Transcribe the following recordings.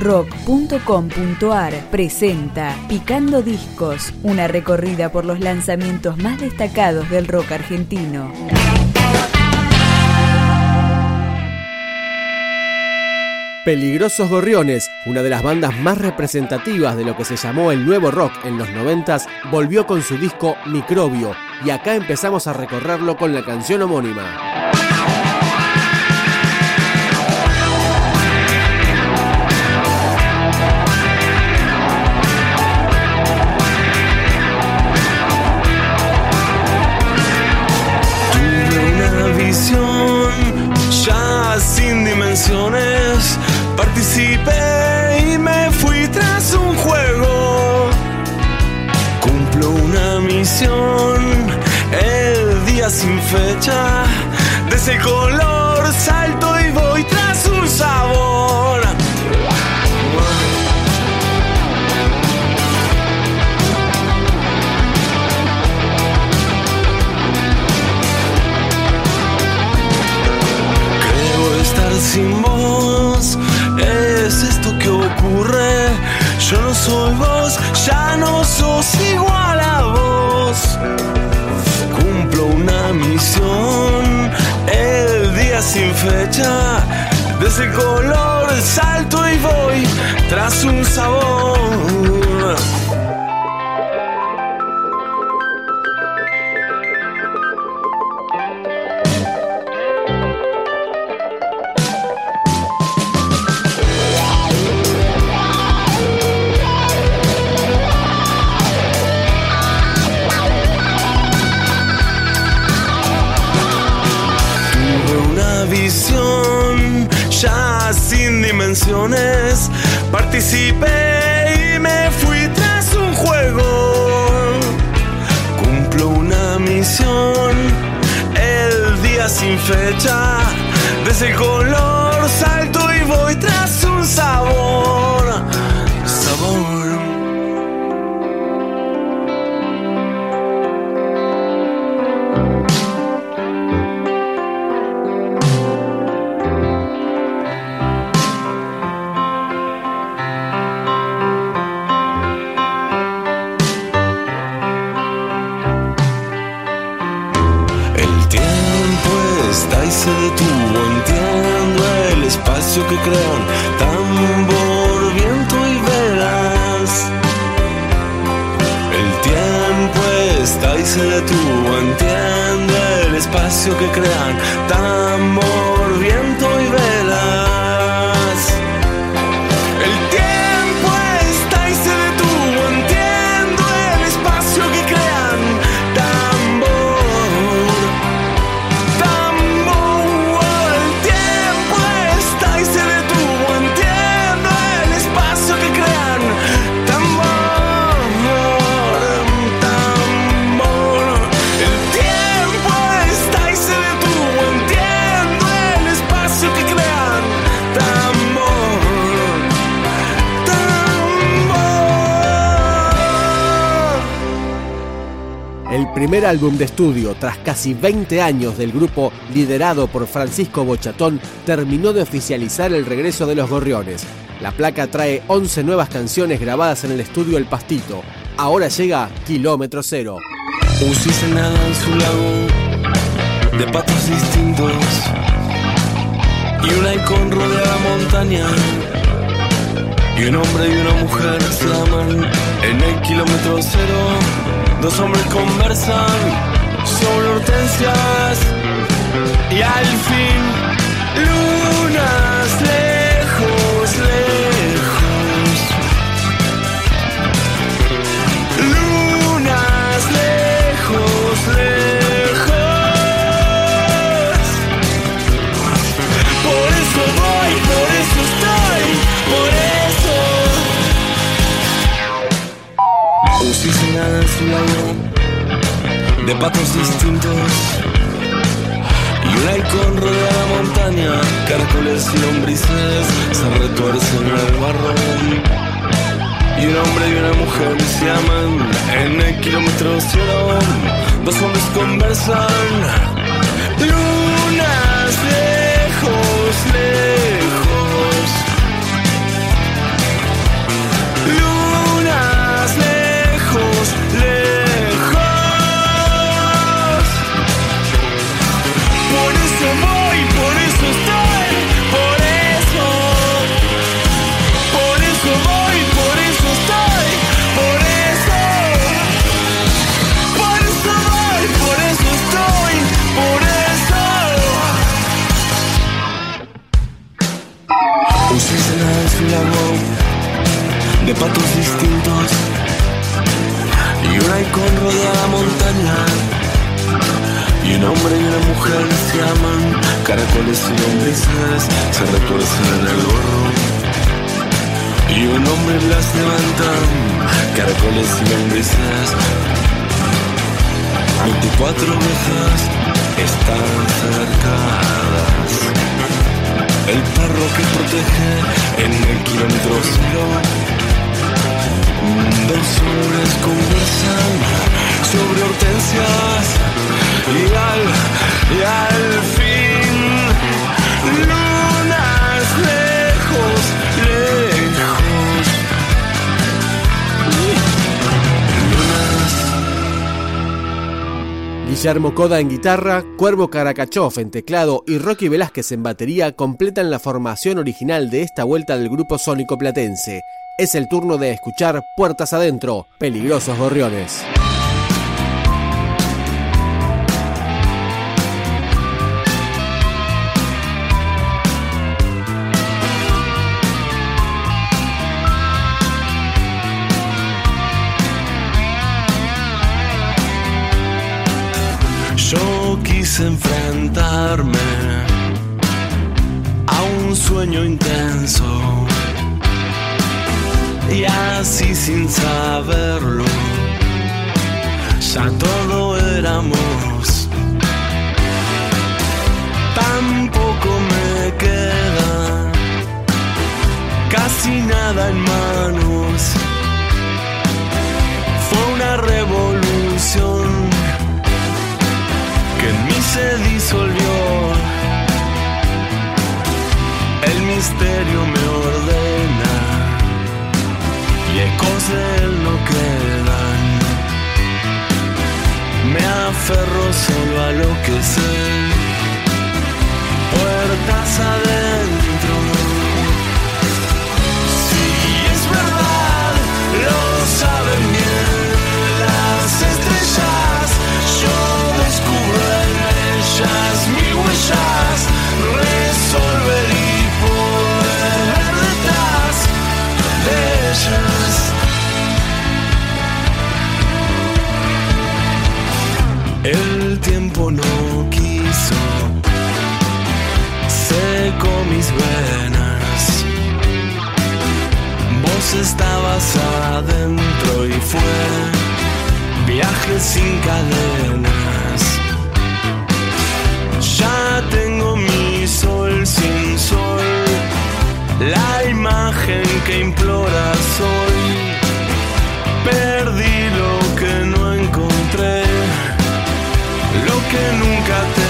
rock.com.ar presenta Picando Discos, una recorrida por los lanzamientos más destacados del rock argentino. Peligrosos Gorriones, una de las bandas más representativas de lo que se llamó el nuevo rock en los noventas, volvió con su disco Microbio y acá empezamos a recorrerlo con la canción homónima. Participé y me fui tras un juego. Cumplo una misión, el día sin fecha. De ese color salto y voy tras un sabor. Sin fecha. De ese color salto y voy tras un sabor. Dimensiones. Participé y me fui tras un juego. Cumplo una misión, el día sin fecha. De ese color salto y voy tras un sabor. Crean tambor, viento y velas. El tiempo está y se detuvo, entiende el espacio que crean tambor, álbum de estudio tras casi 20 años del grupo liderado por Francisco Bochatón terminó de oficializar el regreso de los Gorriones. La placa trae 11 nuevas canciones grabadas en el estudio El Pastito. Ahora llega Kilómetro Cero. Un nada en su lago de patos distintos y rodea la montaña y un hombre y una mujer se aman en el kilómetro cero. Dos hombres conversan sobre hortensias y al fin lunas caracoles y lombrices se retuercen en el barro. Y un hombre y una mujer se aman en el kilómetro cero. Dos hombres conversan, lunas lejos, de patos distintos. Y un halcón rodea la montaña. Y un hombre y una mujer se llaman caracoles y lombrices se retuercen en el gorro. Y un hombre las levanta caracoles y lombrices. 24 ovejas están cercadas el perro que protege en el kilómetro cero. Dos hombres conversan sobre hortensias y al, y al fin Guillermo Coda en guitarra, Cuervo Caracachov en teclado y Rocky Velázquez en batería completan la formación original de esta vuelta del grupo sónico platense. Es el turno de escuchar Puertas Adentro, Peligrosos Gorriones. Sueño intenso y así sin saberlo ya todo éramos. Tampoco me queda casi nada en manos. Fue una revolución que en mí se disolvió. Misterio me ordena y ecos de él no quedan. Me aferro solo a lo que sé. Puertas adentro. El tiempo no quiso, secó mis venas. Vos estabas adentro y fue viaje sin cadenas. Ya tengo mi sol sin sol, la imagen que implora soy. Perdí que nunca tendré.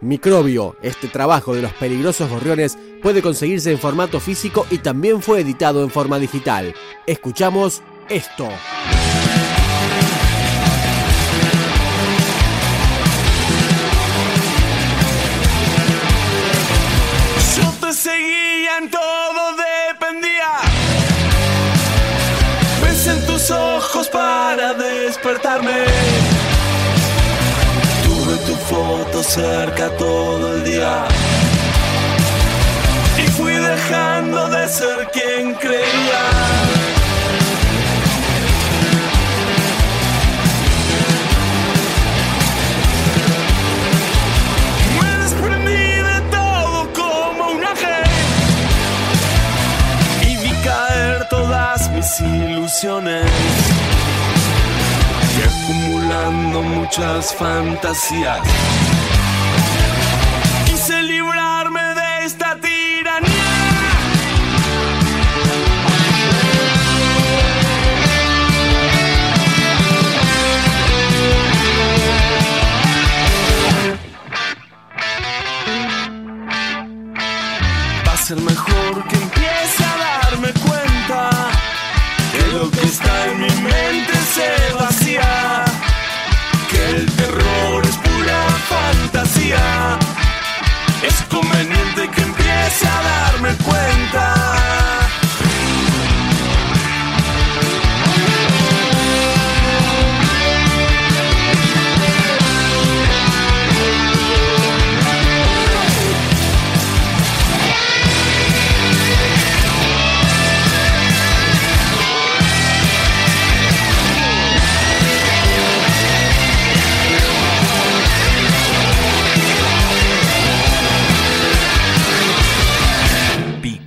Microbio, este trabajo de los peligrosos gorriones puede conseguirse en formato físico y también fue editado en forma digital. Escuchamos esto. Yo te seguía en todo dependía. Ves en tus ojos para despertarme. Foto cerca todo el día. Y fui dejando de ser quien creía. Me desprendí de todo como un ángel y vi caer las ilusiones y acumulando muchas fantasías.